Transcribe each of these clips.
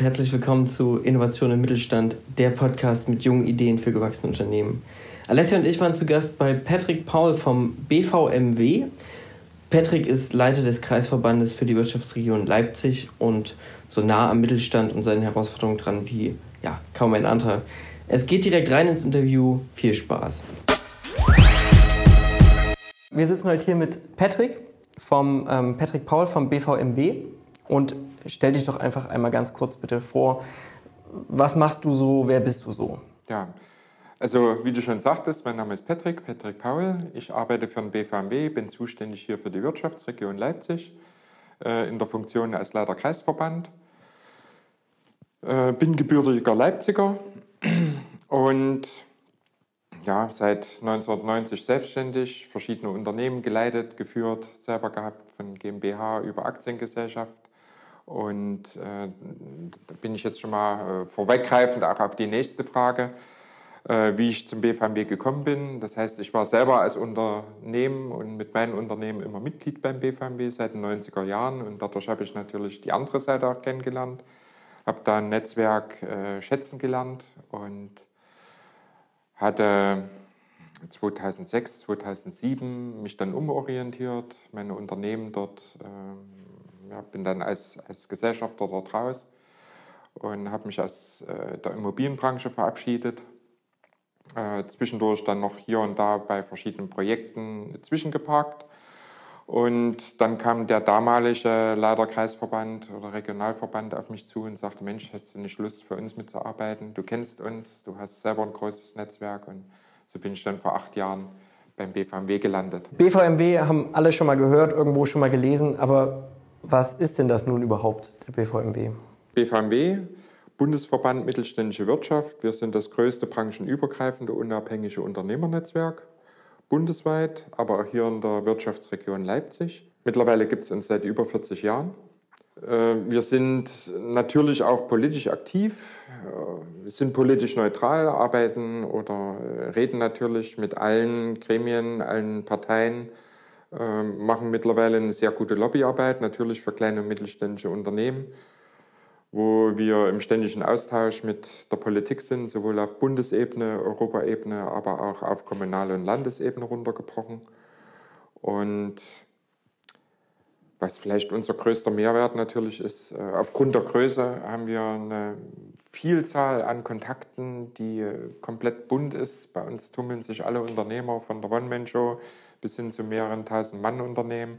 herzlich willkommen zu Innovation im Mittelstand, der Podcast mit jungen Ideen für gewachsene Unternehmen. Alessia und ich waren zu Gast bei Patrick Paul vom BVMW. Patrick ist Leiter des Kreisverbandes für die Wirtschaftsregion Leipzig und so nah am Mittelstand und seinen Herausforderungen dran wie ja, kaum ein anderer. Es geht direkt rein ins Interview. Viel Spaß. Wir sitzen heute hier mit Patrick vom ähm, Patrick Paul vom BVMW und stell dich doch einfach einmal ganz kurz bitte vor. Was machst du so? Wer bist du so? Ja, also wie du schon sagtest, mein Name ist Patrick, Patrick Paul. Ich arbeite für den BVMW, bin zuständig hier für die Wirtschaftsregion Leipzig äh, in der Funktion als Leiter Kreisverband. Äh, bin gebürtiger Leipziger und ja, seit 1990 selbstständig, verschiedene Unternehmen geleitet, geführt, selber gehabt, von GmbH über Aktiengesellschaft. Und äh, da bin ich jetzt schon mal äh, vorweggreifend auch auf die nächste Frage, äh, wie ich zum BVMW gekommen bin. Das heißt, ich war selber als Unternehmen und mit meinem Unternehmen immer Mitglied beim BVMW seit den 90er Jahren und dadurch habe ich natürlich die andere Seite auch kennengelernt, habe da ein Netzwerk äh, schätzen gelernt und hatte 2006, 2007 mich dann umorientiert, meine Unternehmen dort, äh, ja, bin dann als, als Gesellschafter dort raus und habe mich aus äh, der Immobilienbranche verabschiedet. Äh, zwischendurch dann noch hier und da bei verschiedenen Projekten zwischengeparkt. Und dann kam der damalige Leiter Kreisverband oder Regionalverband auf mich zu und sagte, Mensch, hast du nicht Lust für uns mitzuarbeiten? Du kennst uns, du hast selber ein großes Netzwerk und so bin ich dann vor acht Jahren beim BVMW gelandet. BVMW haben alle schon mal gehört, irgendwo schon mal gelesen, aber was ist denn das nun überhaupt, der BVMW? BVMW, Bundesverband Mittelständische Wirtschaft. Wir sind das größte branchenübergreifende unabhängige Unternehmernetzwerk bundesweit, aber auch hier in der Wirtschaftsregion Leipzig. Mittlerweile gibt es uns seit über 40 Jahren. Äh, wir sind natürlich auch politisch aktiv, äh, sind politisch neutral, arbeiten oder äh, reden natürlich mit allen Gremien, allen Parteien, machen mittlerweile eine sehr gute Lobbyarbeit, natürlich für kleine und mittelständische Unternehmen wo wir im ständigen Austausch mit der Politik sind, sowohl auf Bundesebene, Europaebene, aber auch auf Kommunal- und Landesebene runtergebrochen. Und was vielleicht unser größter Mehrwert natürlich ist, äh, aufgrund der Größe haben wir eine Vielzahl an Kontakten, die komplett bunt ist. Bei uns tummeln sich alle Unternehmer von der One-Man-Show bis hin zu mehreren tausend Mann-Unternehmen.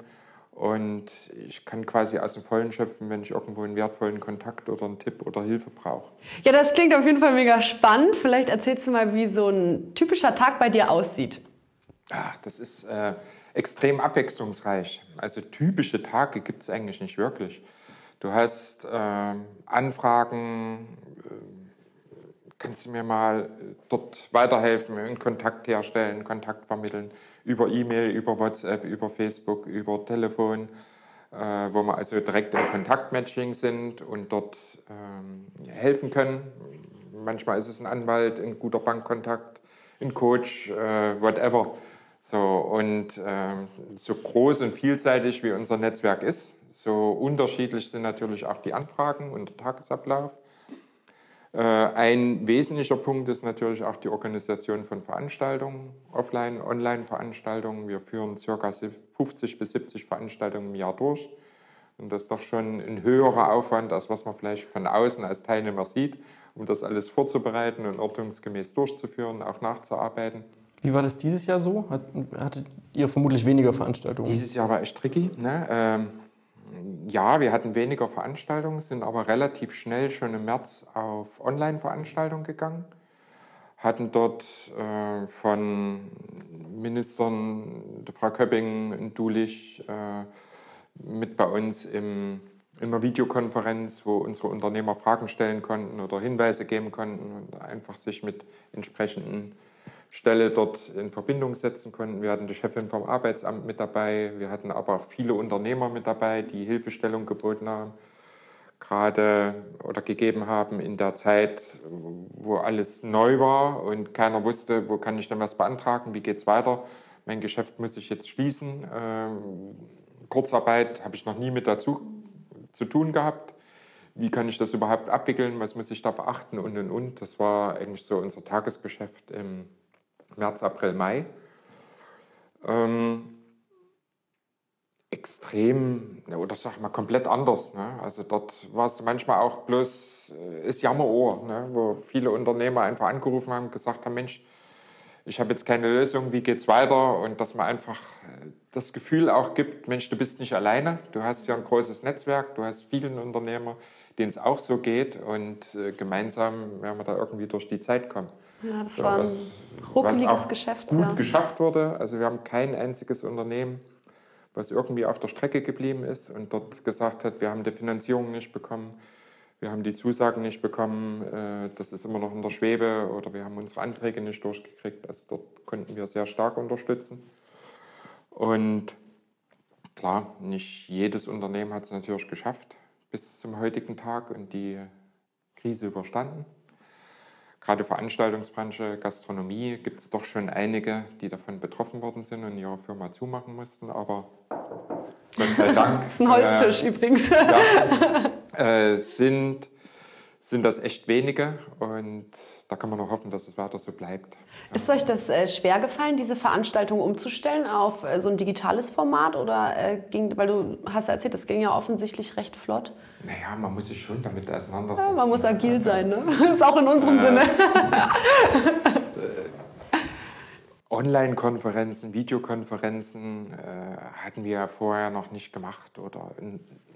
Und ich kann quasi aus dem Vollen schöpfen, wenn ich irgendwo einen wertvollen Kontakt oder einen Tipp oder Hilfe brauche. Ja, das klingt auf jeden Fall mega spannend. Vielleicht erzählst du mal, wie so ein typischer Tag bei dir aussieht. Ach, das ist äh, extrem abwechslungsreich. Also typische Tage gibt es eigentlich nicht wirklich. Du hast äh, Anfragen, äh, kannst du mir mal dort weiterhelfen, einen Kontakt herstellen, Kontakt vermitteln über E-Mail, über WhatsApp, über Facebook, über Telefon, äh, wo wir also direkt im Kontaktmatching sind und dort ähm, helfen können. Manchmal ist es ein Anwalt, ein guter Bankkontakt, ein Coach, äh, whatever. So, und äh, so groß und vielseitig wie unser Netzwerk ist, so unterschiedlich sind natürlich auch die Anfragen und der Tagesablauf. Äh, ein wesentlicher Punkt ist natürlich auch die Organisation von Veranstaltungen, Offline-, Online-Veranstaltungen. Wir führen ca. 50 bis 70 Veranstaltungen im Jahr durch. Und das ist doch schon ein höherer Aufwand, als was man vielleicht von außen als Teilnehmer sieht, um das alles vorzubereiten und ordnungsgemäß durchzuführen, auch nachzuarbeiten. Wie war das dieses Jahr so? Hattet ihr vermutlich weniger Veranstaltungen? Dieses Jahr war echt tricky. Ne? Ähm, ja, wir hatten weniger Veranstaltungen, sind aber relativ schnell schon im März auf Online-Veranstaltungen gegangen. Hatten dort äh, von Ministern, Frau Köpping und Dulich, äh, mit bei uns im, in einer Videokonferenz, wo unsere Unternehmer Fragen stellen konnten oder Hinweise geben konnten und einfach sich mit entsprechenden Stelle dort in Verbindung setzen konnten. Wir hatten die Chefin vom Arbeitsamt mit dabei, wir hatten aber auch viele Unternehmer mit dabei, die Hilfestellung geboten haben, gerade oder gegeben haben in der Zeit, wo alles neu war und keiner wusste, wo kann ich denn was beantragen, wie geht es weiter. Mein Geschäft muss ich jetzt schließen. Ähm, Kurzarbeit habe ich noch nie mit dazu zu tun gehabt. wie kann ich das überhaupt abwickeln, was muss ich da beachten und und und. Das war eigentlich so unser Tagesgeschäft im März, April, Mai. Ähm, extrem, oder sag mal komplett anders. Ne? Also dort war es manchmal auch bloß äh, ist Jammerohr, ne? wo viele Unternehmer einfach angerufen haben und gesagt haben, Mensch, ich habe jetzt keine Lösung, wie geht's weiter? Und dass man einfach äh, das Gefühl auch gibt, Mensch, du bist nicht alleine, du hast ja ein großes Netzwerk, du hast vielen Unternehmer, denen es auch so geht und äh, gemeinsam werden wir da irgendwie durch die Zeit kommen. Ja, das so, war ein was, ruckeliges was Geschäft. Gut ja. geschafft wurde. Also wir haben kein einziges Unternehmen, was irgendwie auf der Strecke geblieben ist und dort gesagt hat, wir haben die Finanzierung nicht bekommen, wir haben die Zusagen nicht bekommen, äh, das ist immer noch in der Schwebe oder wir haben unsere Anträge nicht durchgekriegt. Also dort konnten wir sehr stark unterstützen. Und klar, nicht jedes Unternehmen hat es natürlich geschafft bis zum heutigen Tag und die Krise überstanden. Gerade Veranstaltungsbranche, Gastronomie gibt es doch schon einige, die davon betroffen worden sind und ihre Firma zumachen mussten. Aber Gott sei Dank. das ist ein Holztisch äh, übrigens. Ja, äh, sind sind das echt wenige und da kann man nur hoffen, dass es weiter so bleibt. Ist euch das äh, schwer gefallen, diese Veranstaltung umzustellen auf äh, so ein digitales Format oder äh, ging, weil du hast ja erzählt, das ging ja offensichtlich recht flott? Naja, man muss sich schon damit auseinandersetzen. Ja, man muss agil also, sein, ne? Das ist auch in unserem Sinne. Online-Konferenzen, Videokonferenzen äh, hatten wir vorher noch nicht gemacht oder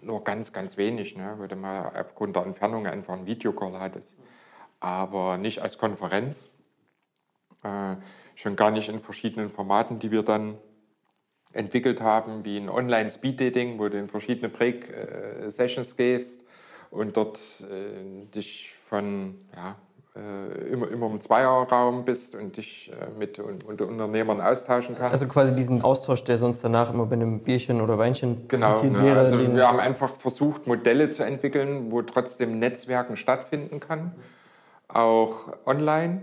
nur ganz, ganz wenig, ne, wo du mal aufgrund der Entfernung einfach einen Videocall hattest. Aber nicht als Konferenz, äh, schon gar nicht in verschiedenen Formaten, die wir dann entwickelt haben, wie ein Online-Speed-Dating, wo du in verschiedene Break-Sessions äh, gehst und dort äh, dich von ja, äh, immer, immer im Zweierraum bist und dich äh, mit unter Unternehmern austauschen kannst. Also quasi diesen Austausch, der sonst danach immer bei einem Bierchen oder Weinchen genau, passiert ne? wäre. Also wir haben einfach versucht, Modelle zu entwickeln, wo trotzdem Netzwerken stattfinden kann, auch online.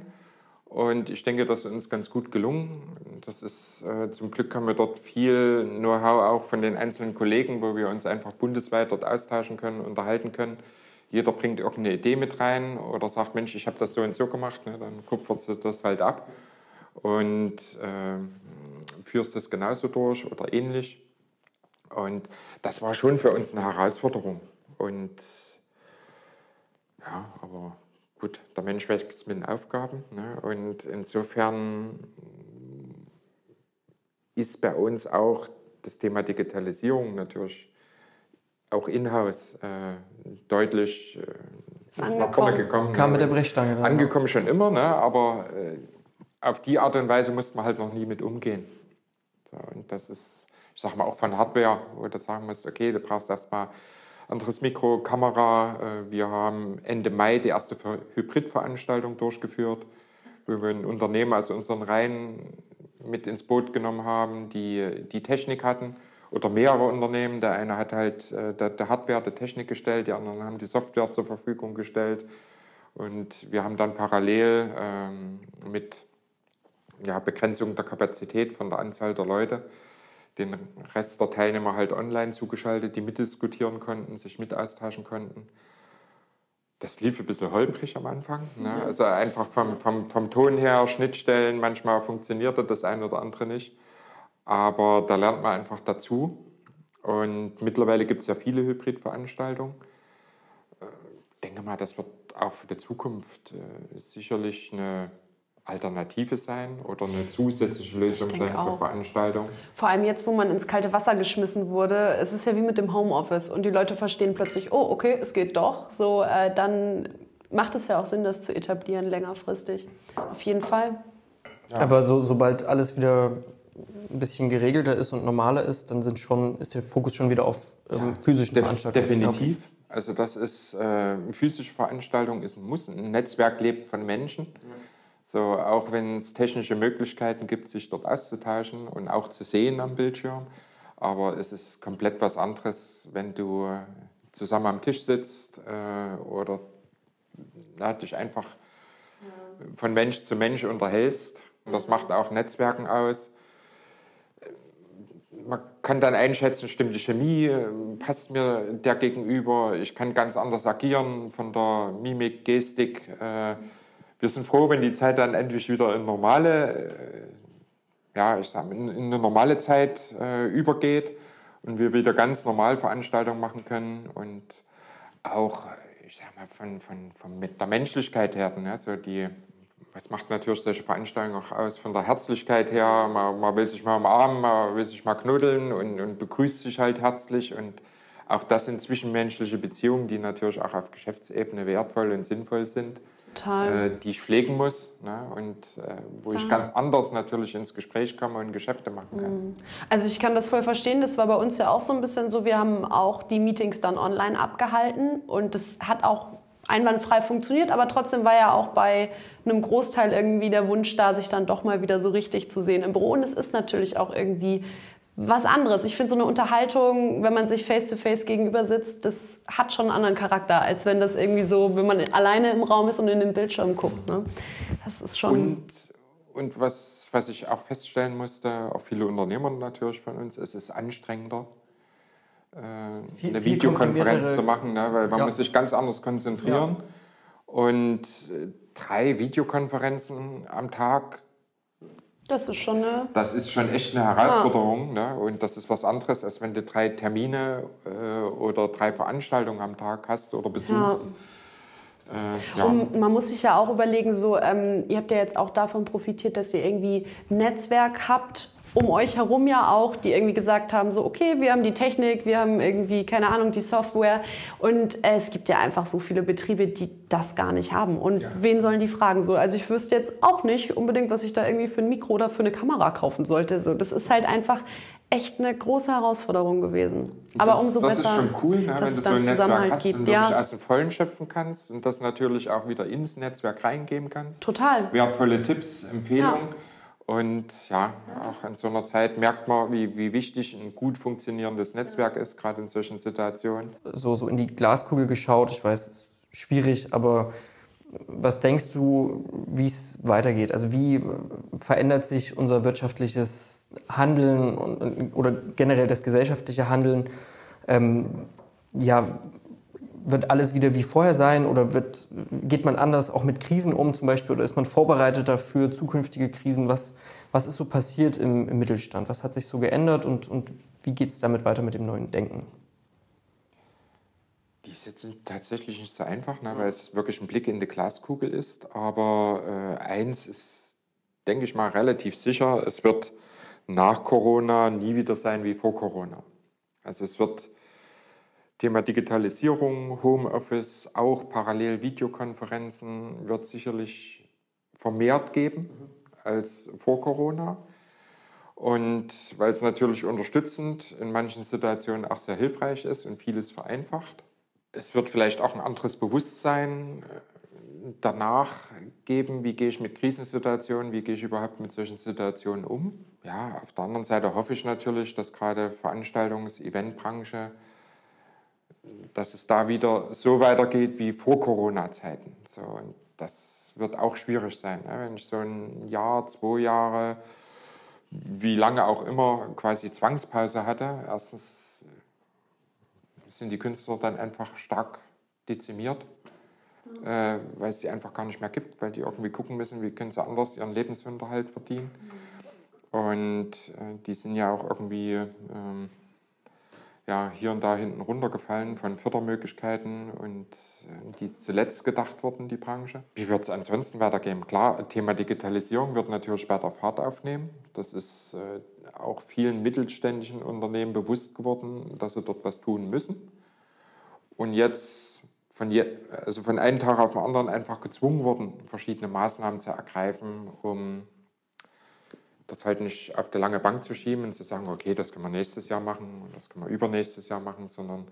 Und ich denke, das ist uns ganz gut gelungen. Das ist, äh, zum Glück haben wir dort viel Know-how auch von den einzelnen Kollegen, wo wir uns einfach bundesweit dort austauschen können, unterhalten können jeder bringt irgendeine Idee mit rein oder sagt, Mensch, ich habe das so und so gemacht, ne, dann kupferst du das halt ab und äh, führst das genauso durch oder ähnlich. Und das war schon für uns eine Herausforderung. Und ja, aber gut, der Mensch wächst mit den Aufgaben. Ne? Und insofern ist bei uns auch das Thema Digitalisierung natürlich auch in-house äh, deutlich äh, nach vorne gekommen. Kam mit der Brechstange. Dann, angekommen schon immer, ne? aber äh, auf die Art und Weise musste man halt noch nie mit umgehen. So, und das ist, ich sag mal, auch von Hardware, wo du sagen musst, okay, du brauchst erstmal anderes Mikro, Kamera. Äh, wir haben Ende Mai die erste Hybridveranstaltung durchgeführt, wo wir ein Unternehmen aus unseren Reihen mit ins Boot genommen haben, die die Technik hatten oder mehrere Unternehmen. Der eine hat halt äh, der, der Hardware, der Technik gestellt, die anderen haben die Software zur Verfügung gestellt. Und wir haben dann parallel ähm, mit ja, Begrenzung der Kapazität von der Anzahl der Leute den Rest der Teilnehmer halt online zugeschaltet, die mitdiskutieren konnten, sich mit austauschen konnten. Das lief ein bisschen holprig am Anfang. Ne? Also einfach vom, vom, vom Ton her, Schnittstellen, manchmal funktionierte das eine oder andere nicht. Aber da lernt man einfach dazu. Und mittlerweile gibt es ja viele Hybridveranstaltungen. Ich äh, denke mal, das wird auch für die Zukunft äh, sicherlich eine Alternative sein oder eine zusätzliche Lösung sein auch. für Veranstaltungen. Vor allem jetzt, wo man ins kalte Wasser geschmissen wurde, es ist ja wie mit dem Homeoffice und die Leute verstehen plötzlich, oh, okay, es geht doch. So, äh, dann macht es ja auch Sinn, das zu etablieren längerfristig. Auf jeden Fall. Ja. Aber so, sobald alles wieder ein bisschen geregelter ist und normaler ist, dann sind schon, ist der Fokus schon wieder auf ähm, physischen Def Veranstaltungen. Definitiv. Also das ist, äh, physische Veranstaltung ist ein Muss. Ein Netzwerk lebt von Menschen. So, auch wenn es technische Möglichkeiten gibt, sich dort auszutauschen und auch zu sehen am Bildschirm. Aber es ist komplett was anderes, wenn du zusammen am Tisch sitzt äh, oder ja, dich einfach von Mensch zu Mensch unterhältst. Und das macht auch Netzwerken aus man kann dann einschätzen, stimmt die Chemie, äh, passt mir der gegenüber. Ich kann ganz anders agieren von der Mimik, Gestik. Äh, wir sind froh, wenn die Zeit dann endlich wieder in normale, äh, ja, ich sag, in, in eine normale Zeit äh, übergeht und wir wieder ganz normal Veranstaltungen machen können und auch, ich sag mal, von, von, von der Menschlichkeit her, ne, so die was macht natürlich solche Veranstaltungen auch aus von der Herzlichkeit her. Man, man will sich mal umarmen, man will sich mal knuddeln und, und, begrüßt sich halt herzlich. Und auch das sind zwischenmenschliche Beziehungen, die natürlich auch auf Geschäftsebene wertvoll und sinnvoll sind. Äh, die ich pflegen muss ne? und äh, wo ich ganz anders natürlich ins Gespräch komme und Geschäfte machen kann. Mhm. Also ich kann das voll verstehen, das war bei uns ja auch so ein bisschen so, wir haben auch die Meetings dann online abgehalten und das hat auch einwandfrei funktioniert, aber trotzdem war ja auch bei einem Großteil irgendwie der Wunsch da, sich dann doch mal wieder so richtig zu sehen im Büro. Und es ist natürlich auch irgendwie was anderes. Ich finde so eine Unterhaltung, wenn man sich face-to-face -face gegenüber sitzt, das hat schon einen anderen Charakter, als wenn das irgendwie so, wenn man alleine im Raum ist und in den Bildschirm guckt. Ne? Das ist schon... Und, und was, was ich auch feststellen musste, auch viele Unternehmer natürlich von uns, es ist anstrengender, äh, viel, eine Videokonferenz zu machen, ne? weil man ja. muss sich ganz anders konzentrieren. Ja. Und äh, drei Videokonferenzen am Tag. Das ist schon eine. Das ist schon echt eine Herausforderung. Ja. Ne? Und das ist was anderes, als wenn du drei Termine äh, oder drei Veranstaltungen am Tag hast oder besuchst. Ja. Äh, ja. Und man muss sich ja auch überlegen, so, ähm, ihr habt ja jetzt auch davon profitiert, dass ihr irgendwie ein Netzwerk habt, um euch herum ja auch, die irgendwie gesagt haben, so, okay, wir haben die Technik, wir haben irgendwie, keine Ahnung, die Software. Und es gibt ja einfach so viele Betriebe, die das gar nicht haben. Und ja. wen sollen die fragen? So, also ich wüsste jetzt auch nicht unbedingt, was ich da irgendwie für ein Mikro oder für eine Kamera kaufen sollte. So, das ist halt einfach echt eine große Herausforderung gewesen. Aber das, umso das besser. Das ist schon cool, ne, wenn du so ein Netzwerk hast gibt, und wirklich ja. aus dem Vollen schöpfen kannst und das natürlich auch wieder ins Netzwerk reingeben kannst. Total. Wertvolle Tipps, Empfehlungen. Ja. Und ja, auch in so einer Zeit merkt man, wie, wie wichtig ein gut funktionierendes Netzwerk ist, gerade in solchen Situationen. So, so in die Glaskugel geschaut, ich weiß, es ist schwierig, aber was denkst du, wie es weitergeht? Also wie verändert sich unser wirtschaftliches Handeln und, oder generell das gesellschaftliche Handeln? Ähm, ja, wird alles wieder wie vorher sein oder wird, geht man anders auch mit Krisen um zum Beispiel oder ist man vorbereitet dafür, zukünftige Krisen? Was, was ist so passiert im, im Mittelstand? Was hat sich so geändert und, und wie geht es damit weiter mit dem neuen Denken? Die jetzt tatsächlich nicht so einfach, ne, weil es wirklich ein Blick in die Glaskugel ist. Aber äh, eins ist, denke ich mal, relativ sicher, es wird nach Corona nie wieder sein wie vor Corona. Also es wird Thema Digitalisierung, Homeoffice, auch parallel Videokonferenzen wird sicherlich vermehrt geben als vor Corona. Und weil es natürlich unterstützend in manchen Situationen auch sehr hilfreich ist und vieles vereinfacht. Es wird vielleicht auch ein anderes Bewusstsein äh, danach geben, wie gehe ich mit Krisensituationen, wie gehe ich überhaupt mit solchen Situationen um. Ja, auf der anderen Seite hoffe ich natürlich, dass gerade Veranstaltungs-, Eventbranche dass es da wieder so weitergeht wie vor Corona-Zeiten. So, und das wird auch schwierig sein, ne? wenn ich so ein Jahr, zwei Jahre, wie lange auch immer, quasi Zwangspause hatte. Erstens sind die Künstler dann einfach stark dezimiert, mhm. äh, weil es die einfach gar nicht mehr gibt, weil die irgendwie gucken müssen, wie können sie anders ihren Lebensunterhalt verdienen. Mhm. Und äh, die sind ja auch irgendwie... Ähm, ja, hier und da hinten runtergefallen von Fördermöglichkeiten und äh, die ist zuletzt gedacht worden, die Branche. Wie wird es ansonsten weitergehen? Klar, Thema Digitalisierung wird natürlich später Fahrt aufnehmen. Das ist äh, auch vielen mittelständischen Unternehmen bewusst geworden, dass sie dort was tun müssen. Und jetzt von, je, also von einem Tag auf den anderen einfach gezwungen worden, verschiedene Maßnahmen zu ergreifen, um das halt nicht auf die lange Bank zu schieben und zu sagen, okay, das können wir nächstes Jahr machen und das können wir übernächstes Jahr machen, sondern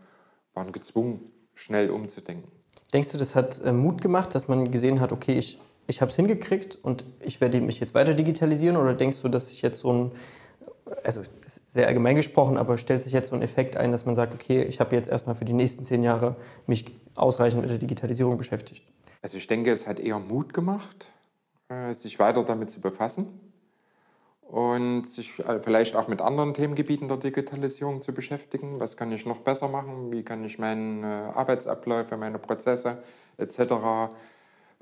waren gezwungen, schnell umzudenken. Denkst du, das hat äh, Mut gemacht, dass man gesehen hat, okay, ich, ich habe es hingekriegt und ich werde mich jetzt weiter digitalisieren? Oder denkst du, dass sich jetzt so ein, also sehr allgemein gesprochen, aber stellt sich jetzt so ein Effekt ein, dass man sagt, okay, ich habe jetzt erstmal für die nächsten zehn Jahre mich ausreichend mit der Digitalisierung beschäftigt? Also ich denke, es hat eher Mut gemacht, äh, sich weiter damit zu befassen und sich äh, vielleicht auch mit anderen Themengebieten der Digitalisierung zu beschäftigen. Was kann ich noch besser machen? Wie kann ich meine Arbeitsabläufe, meine Prozesse etc.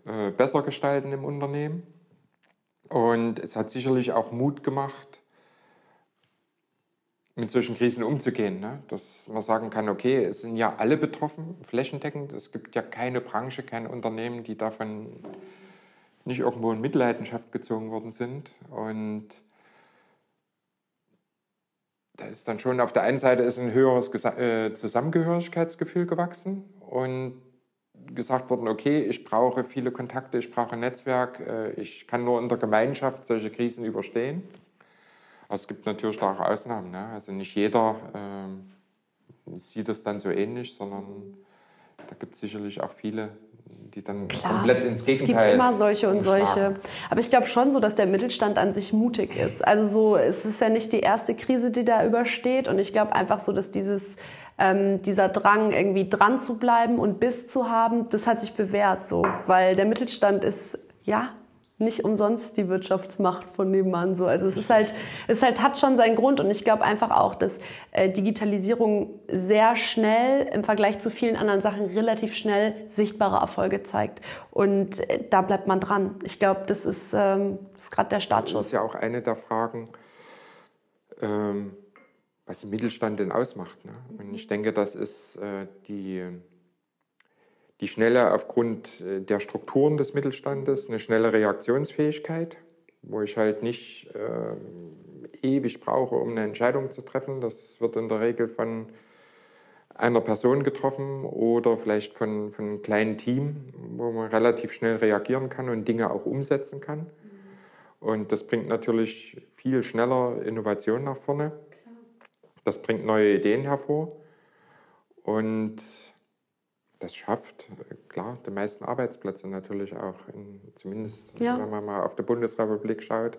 Äh, besser gestalten im Unternehmen? Und es hat sicherlich auch Mut gemacht, mit solchen Krisen umzugehen. Ne? Dass man sagen kann, okay, es sind ja alle betroffen, flächendeckend. Es gibt ja keine Branche, kein Unternehmen, die davon nicht irgendwo in Mitleidenschaft gezogen worden sind. Und da ist dann schon auf der einen Seite ist ein höheres äh, Zusammengehörigkeitsgefühl gewachsen und gesagt worden, okay, ich brauche viele Kontakte, ich brauche ein Netzwerk, äh, ich kann nur in der Gemeinschaft solche Krisen überstehen. Aber es gibt natürlich auch Ausnahmen. Ne? Also nicht jeder äh, sieht das dann so ähnlich, sondern da gibt es sicherlich auch viele, die dann Klar, komplett ins Gegenteil. Es gibt immer solche und solche. Aber ich glaube schon so, dass der Mittelstand an sich mutig ist. Also so, es ist ja nicht die erste Krise, die da übersteht. Und ich glaube einfach so, dass dieses ähm, dieser Drang, irgendwie dran zu bleiben und Biss zu haben, das hat sich bewährt so. Weil der Mittelstand ist, ja, nicht umsonst die Wirtschaftsmacht von nebenan so. Also es ist halt, es halt hat schon seinen Grund und ich glaube einfach auch, dass äh, Digitalisierung sehr schnell im Vergleich zu vielen anderen Sachen relativ schnell sichtbare Erfolge zeigt und äh, da bleibt man dran. Ich glaube, das ist, ähm, ist gerade der Startschuss. Das ist ja auch eine der Fragen, ähm, was den Mittelstand denn ausmacht. Ne? Und ich denke, das ist äh, die die schnelle, aufgrund äh, der Strukturen des Mittelstandes, eine schnelle Reaktionsfähigkeit, wo ich halt nicht äh, ewig brauche, um eine Entscheidung zu treffen. Das wird in der Regel von einer Person getroffen oder vielleicht von, von einem kleinen Team, wo man relativ schnell reagieren kann und Dinge auch umsetzen kann. Und das bringt natürlich viel schneller Innovation nach vorne. Das bringt neue Ideen hervor. Und das schafft, klar, die meisten Arbeitsplätze natürlich auch, in, zumindest ja. wenn man mal auf die Bundesrepublik schaut.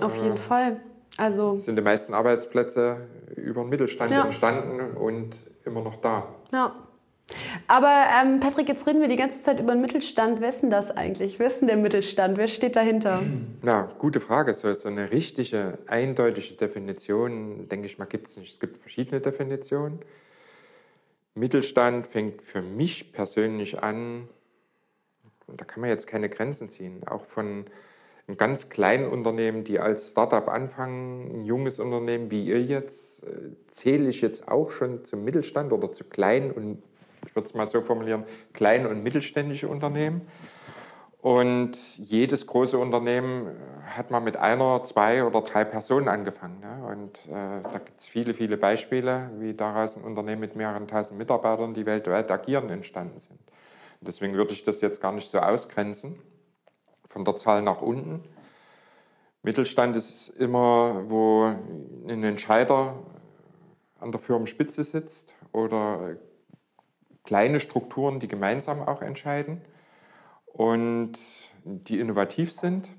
Auf jeden äh, Fall. Also sind die meisten Arbeitsplätze über den Mittelstand ja. entstanden und immer noch da. Ja. Aber ähm, Patrick, jetzt reden wir die ganze Zeit über den Mittelstand. Wer ist denn das eigentlich? Wer ist denn der Mittelstand? Wer steht dahinter? Na, gute Frage. So, so eine richtige, eindeutige Definition, denke ich mal, gibt es nicht. Es gibt verschiedene Definitionen. Mittelstand fängt für mich persönlich an, da kann man jetzt keine Grenzen ziehen, auch von einem ganz kleinen Unternehmen, die als Startup anfangen, ein junges Unternehmen wie ihr jetzt, äh, zähle ich jetzt auch schon zum Mittelstand oder zu kleinen und, ich würde es mal so formulieren, kleinen und mittelständische Unternehmen. Und jedes große Unternehmen hat mal mit einer, zwei oder drei Personen angefangen. Ne? Und äh, da gibt es viele, viele Beispiele, wie daraus ein Unternehmen mit mehreren tausend Mitarbeitern, die weltweit agieren, entstanden sind. Und deswegen würde ich das jetzt gar nicht so ausgrenzen, von der Zahl nach unten. Mittelstand ist immer, wo ein Entscheider an der Firmenspitze sitzt oder kleine Strukturen, die gemeinsam auch entscheiden und die innovativ sind.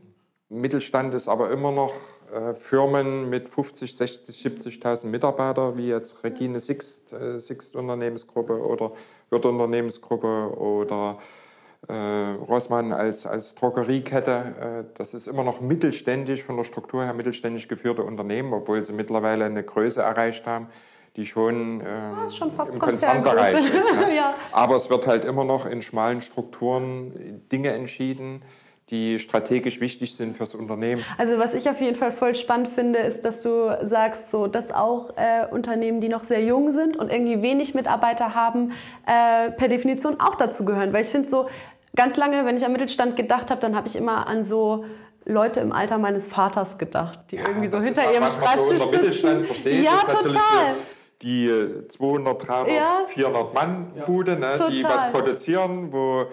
Mittelstand ist aber immer noch äh, Firmen mit 50, 60, 70.000 Mitarbeitern, wie jetzt Regine Sixt, äh, Sixt Unternehmensgruppe oder Wirt Unternehmensgruppe oder äh, Rossmann als, als Drogeriekette. Äh, das ist immer noch mittelständisch, von der Struktur her mittelständisch geführte Unternehmen, obwohl sie mittlerweile eine Größe erreicht haben, die schon, ähm, schon im Konzernbereich ist. Ne? ja. Aber es wird halt immer noch in schmalen Strukturen Dinge entschieden, die strategisch wichtig sind fürs Unternehmen. Also was ich auf jeden Fall voll spannend finde, ist, dass du sagst, so, dass auch äh, Unternehmen, die noch sehr jung sind und irgendwie wenig Mitarbeiter haben, äh, per Definition auch dazu gehören. Weil ich finde so, ganz lange, wenn ich am Mittelstand gedacht habe, dann habe ich immer an so Leute im Alter meines Vaters gedacht, die ja, irgendwie so hinter ihrem Schreibtisch so sitzen. Mittelstand versteht, ja, total die 200, 300, ja. 400 Mann Bude, ne, die was produzieren, wo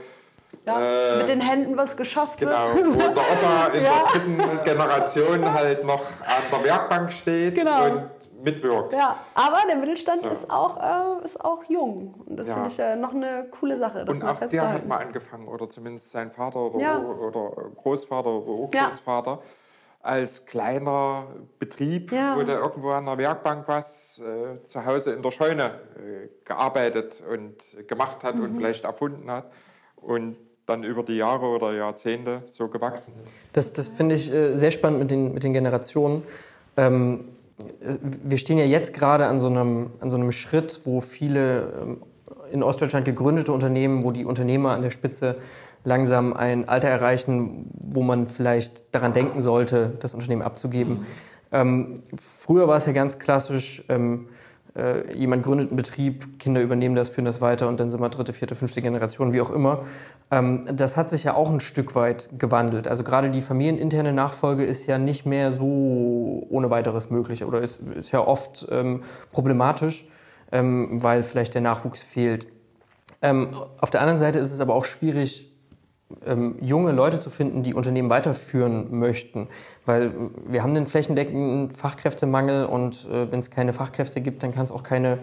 ja, äh, mit den Händen was geschafft genau, wird. Genau, wo der Opa in ja. der dritten Generation halt noch an der Werkbank steht genau. und mitwirkt. Ja, aber der Mittelstand so. ist, auch, äh, ist auch jung. Und das ja. finde ich äh, noch eine coole Sache. und auch der hat mal angefangen, oder zumindest sein Vater oder, oder Großvater oder Urgroßvater als kleiner Betrieb, ja. wo der irgendwo an der Werkbank was äh, zu Hause in der Scheune äh, gearbeitet und gemacht hat mhm. und vielleicht erfunden hat. Und dann über die Jahre oder Jahrzehnte so gewachsen ist. Das, das finde ich äh, sehr spannend mit den, mit den Generationen. Ähm, wir stehen ja jetzt gerade an, so einem, an so einem Schritt, wo viele ähm, in Ostdeutschland gegründete Unternehmen, wo die Unternehmer an der Spitze langsam ein Alter erreichen, wo man vielleicht daran denken sollte, das Unternehmen abzugeben. Mhm. Ähm, früher war es ja ganz klassisch, ähm, äh, jemand gründet einen Betrieb, Kinder übernehmen das, führen das weiter und dann sind wir dritte, vierte, fünfte Generation, wie auch immer. Ähm, das hat sich ja auch ein Stück weit gewandelt. Also gerade die familieninterne Nachfolge ist ja nicht mehr so ohne weiteres möglich oder ist, ist ja oft ähm, problematisch, ähm, weil vielleicht der Nachwuchs fehlt. Ähm, auf der anderen Seite ist es aber auch schwierig, ähm, junge Leute zu finden, die Unternehmen weiterführen möchten. Weil wir haben den flächendeckenden Fachkräftemangel und äh, wenn es keine Fachkräfte gibt, dann kann es auch keine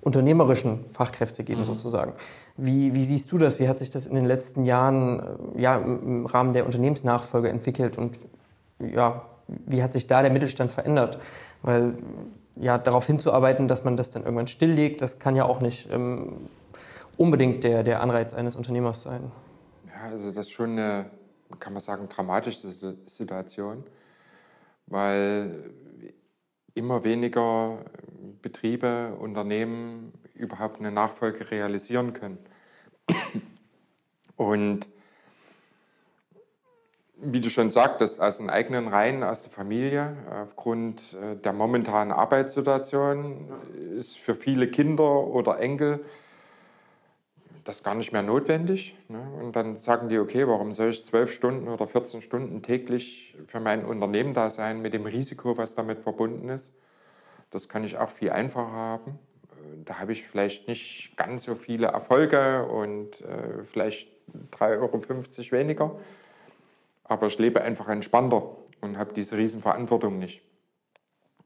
unternehmerischen Fachkräfte geben, mhm. sozusagen. Wie, wie, siehst du das? Wie hat sich das in den letzten Jahren äh, ja, im Rahmen der Unternehmensnachfolge entwickelt und ja, wie hat sich da der Mittelstand verändert? Weil ja, darauf hinzuarbeiten, dass man das dann irgendwann stilllegt, das kann ja auch nicht ähm, unbedingt der, der Anreiz eines Unternehmers sein. Ja, also das ist schon eine, kann man sagen, dramatische Situation, weil immer weniger Betriebe, Unternehmen überhaupt eine Nachfolge realisieren können. Und wie du schon sagtest, aus den eigenen Reihen, aus der Familie, aufgrund äh, der momentanen Arbeitssituation ist für viele Kinder oder Enkel das gar nicht mehr notwendig. Ne? Und dann sagen die, okay, warum soll ich zwölf Stunden oder 14 Stunden täglich für mein Unternehmen da sein mit dem Risiko, was damit verbunden ist? Das kann ich auch viel einfacher haben. Da habe ich vielleicht nicht ganz so viele Erfolge und äh, vielleicht 3,50 Euro weniger. Aber ich lebe einfach entspannter und habe diese Riesenverantwortung nicht.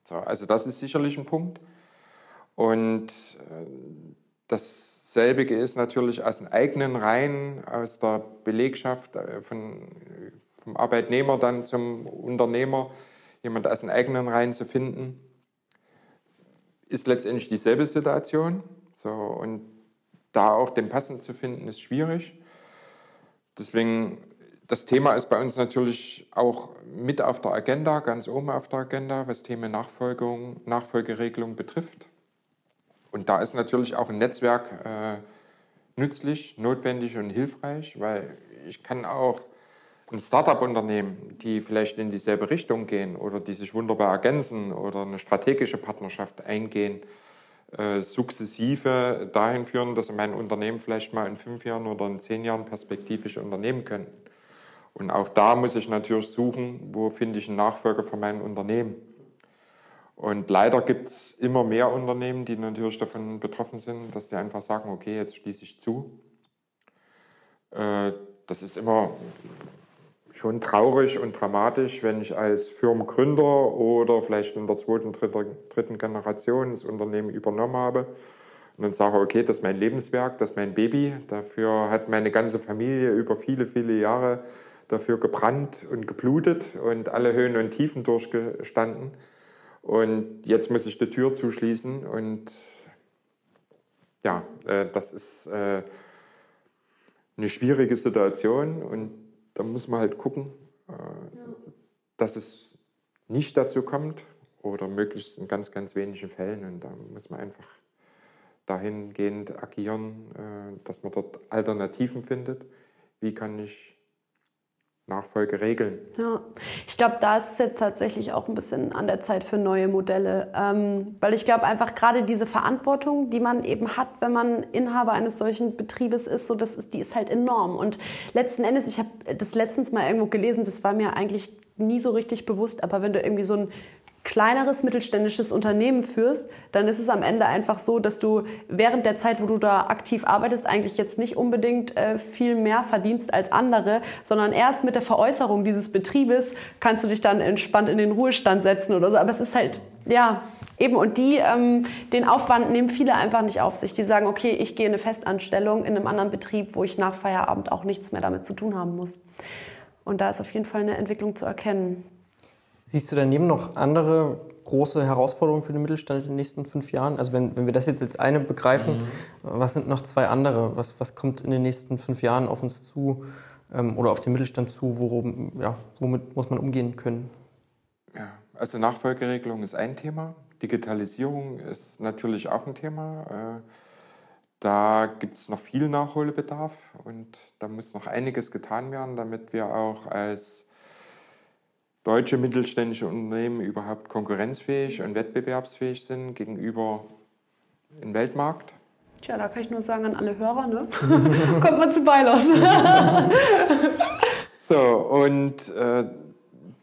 So, also das ist sicherlich ein Punkt. Und äh, das Selbige ist natürlich aus den eigenen Reihen, aus der Belegschaft, äh, von, vom Arbeitnehmer dann zum Unternehmer, jemand aus den eigenen Reihen zu finden, ist letztendlich dieselbe Situation. So, und da auch den Passenden zu finden, ist schwierig. Deswegen, das Thema ist bei uns natürlich auch mit auf der Agenda, ganz oben auf der Agenda, was Themen Nachfolgung, Nachfolgeregelung betrifft. Und da ist natürlich auch ein Netzwerk äh, nützlich, notwendig und hilfreich, weil ich kann auch ein Startup-Unternehmen, die vielleicht in dieselbe Richtung gehen oder die sich wunderbar ergänzen oder eine strategische Partnerschaft eingehen, äh, sukzessive dahin führen, dass mein Unternehmen vielleicht mal in fünf Jahren oder in zehn Jahren perspektivisch unternehmen können. Und auch da muss ich natürlich suchen, wo finde ich einen Nachfolger für mein Unternehmen. Und leider gibt es immer mehr Unternehmen, die natürlich davon betroffen sind, dass die einfach sagen, okay, jetzt schließe ich zu. Äh, das ist immer schon traurig und dramatisch, wenn ich als Firmengründer oder vielleicht in der zweiten, dritten Generation das Unternehmen übernommen habe und dann sage, okay, das ist mein Lebenswerk, das ist mein Baby. Dafür hat meine ganze Familie über viele, viele Jahre dafür gebrannt und geblutet und alle Höhen und Tiefen durchgestanden. Und jetzt muss ich die Tür zuschließen und ja, äh, das ist äh, eine schwierige Situation und da muss man halt gucken, äh, dass es nicht dazu kommt oder möglichst in ganz, ganz wenigen Fällen. Und da muss man einfach dahingehend agieren, äh, dass man dort Alternativen findet. Wie kann ich Nachfolge regeln. Ja, ich glaube, da ist es jetzt tatsächlich auch ein bisschen an der Zeit für neue Modelle, ähm, weil ich glaube einfach gerade diese Verantwortung, die man eben hat, wenn man Inhaber eines solchen Betriebes ist, so das ist, die ist halt enorm. Und letzten Endes, ich habe das letztens mal irgendwo gelesen, das war mir eigentlich nie so richtig bewusst, aber wenn du irgendwie so ein kleineres mittelständisches Unternehmen führst, dann ist es am Ende einfach so, dass du während der Zeit, wo du da aktiv arbeitest, eigentlich jetzt nicht unbedingt äh, viel mehr verdienst als andere, sondern erst mit der Veräußerung dieses Betriebes kannst du dich dann entspannt in den Ruhestand setzen oder so. Aber es ist halt, ja, eben. Und die, ähm, den Aufwand nehmen viele einfach nicht auf sich. Die sagen, okay, ich gehe in eine Festanstellung in einem anderen Betrieb, wo ich nach Feierabend auch nichts mehr damit zu tun haben muss. Und da ist auf jeden Fall eine Entwicklung zu erkennen. Siehst du daneben noch andere große Herausforderungen für den Mittelstand in den nächsten fünf Jahren? Also wenn, wenn wir das jetzt als eine begreifen, mhm. was sind noch zwei andere? Was, was kommt in den nächsten fünf Jahren auf uns zu ähm, oder auf den Mittelstand zu? Worum, ja, womit muss man umgehen können? Ja, also Nachfolgeregelung ist ein Thema. Digitalisierung ist natürlich auch ein Thema. Äh, da gibt es noch viel Nachholbedarf und da muss noch einiges getan werden, damit wir auch als deutsche mittelständische Unternehmen überhaupt konkurrenzfähig und wettbewerbsfähig sind gegenüber dem Weltmarkt. Tja, da kann ich nur sagen an alle Hörer, ne? kommt man zu Beilos. so, und äh,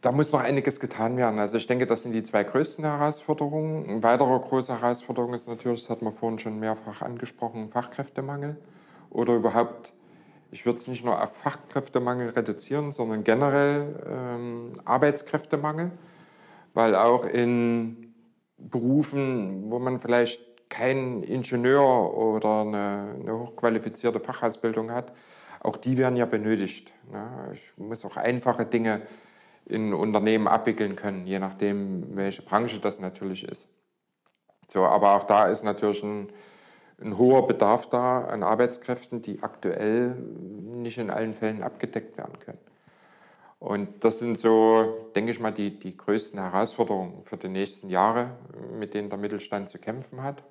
da muss noch einiges getan werden. Also ich denke, das sind die zwei größten Herausforderungen. Eine weitere große Herausforderung ist natürlich, das hat man vorhin schon mehrfach angesprochen, Fachkräftemangel oder überhaupt, ich würde es nicht nur auf Fachkräftemangel reduzieren, sondern generell ähm, Arbeitskräftemangel, weil auch in Berufen, wo man vielleicht keinen Ingenieur oder eine, eine hochqualifizierte Fachausbildung hat, auch die werden ja benötigt. Ne? Ich muss auch einfache Dinge in Unternehmen abwickeln können, je nachdem, welche Branche das natürlich ist. So, aber auch da ist natürlich ein, ein hoher Bedarf da an Arbeitskräften, die aktuell nicht in allen Fällen abgedeckt werden können. Und das sind so, denke ich mal, die, die größten Herausforderungen für die nächsten Jahre, mit denen der Mittelstand zu kämpfen hat.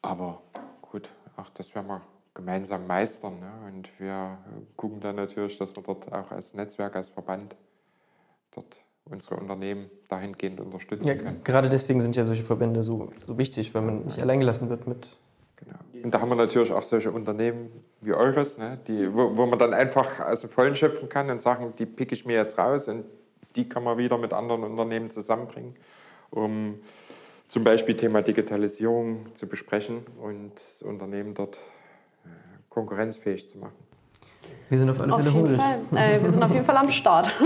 Aber gut, auch das werden wir gemeinsam meistern. Ne? Und wir gucken dann natürlich, dass wir dort auch als Netzwerk, als Verband dort unsere Unternehmen dahingehend unterstützen ja, können. Gerade deswegen sind ja solche Verbände so, so wichtig, weil man nicht alleingelassen wird mit. Genau. Und da haben wir natürlich auch solche Unternehmen wie eures, ne, die, wo, wo man dann einfach aus dem Vollen schöpfen kann und sagen, die picke ich mir jetzt raus und die kann man wieder mit anderen Unternehmen zusammenbringen, um zum Beispiel Thema Digitalisierung zu besprechen und Unternehmen dort konkurrenzfähig zu machen. Wir sind auf alle Fälle hungrig. Äh, wir sind auf jeden Fall am Start.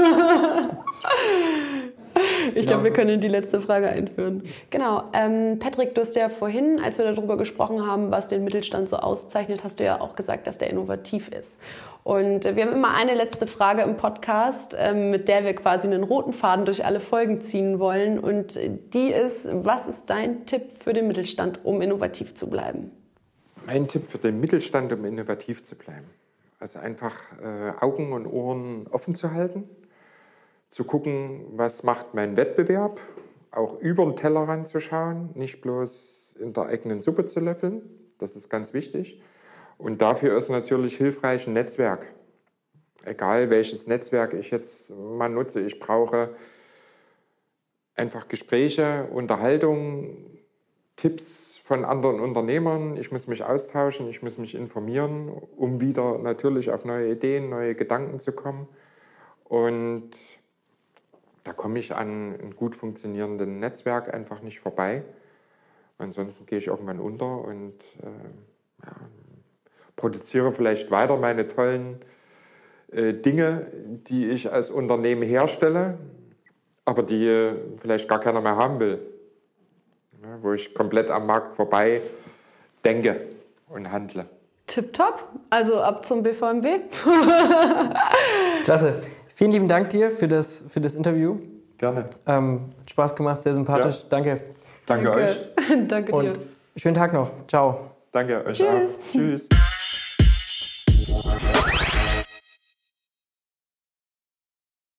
Ich glaube, wir können die letzte Frage einführen. Genau. Ähm, Patrick, du hast ja vorhin, als wir darüber gesprochen haben, was den Mittelstand so auszeichnet, hast du ja auch gesagt, dass der innovativ ist. Und wir haben immer eine letzte Frage im Podcast, ähm, mit der wir quasi einen roten Faden durch alle Folgen ziehen wollen. Und die ist, was ist dein Tipp für den Mittelstand, um innovativ zu bleiben? Mein Tipp für den Mittelstand, um innovativ zu bleiben. Also einfach äh, Augen und Ohren offen zu halten, zu gucken, was macht mein Wettbewerb, auch über den Tellerrand zu schauen, nicht bloß in der eigenen Suppe zu löffeln, das ist ganz wichtig. Und dafür ist natürlich hilfreich ein Netzwerk. Egal welches Netzwerk ich jetzt mal nutze, ich brauche einfach Gespräche, Unterhaltung, Tipps von anderen Unternehmern. Ich muss mich austauschen, ich muss mich informieren, um wieder natürlich auf neue Ideen, neue Gedanken zu kommen. Und da komme ich an ein gut funktionierendes Netzwerk einfach nicht vorbei. Ansonsten gehe ich irgendwann unter und äh, ja, produziere vielleicht weiter meine tollen äh, Dinge, die ich als Unternehmen herstelle, aber die äh, vielleicht gar keiner mehr haben will wo ich komplett am Markt vorbei denke und handle. Tipptopp, also ab zum BVMW. Klasse. Vielen lieben Dank dir für das, für das Interview. Gerne. Ähm, hat Spaß gemacht, sehr sympathisch. Ja. Danke. Danke. Danke euch. Danke dir. Und schönen Tag noch. Ciao. Danke euch Tschüss. auch. Tschüss.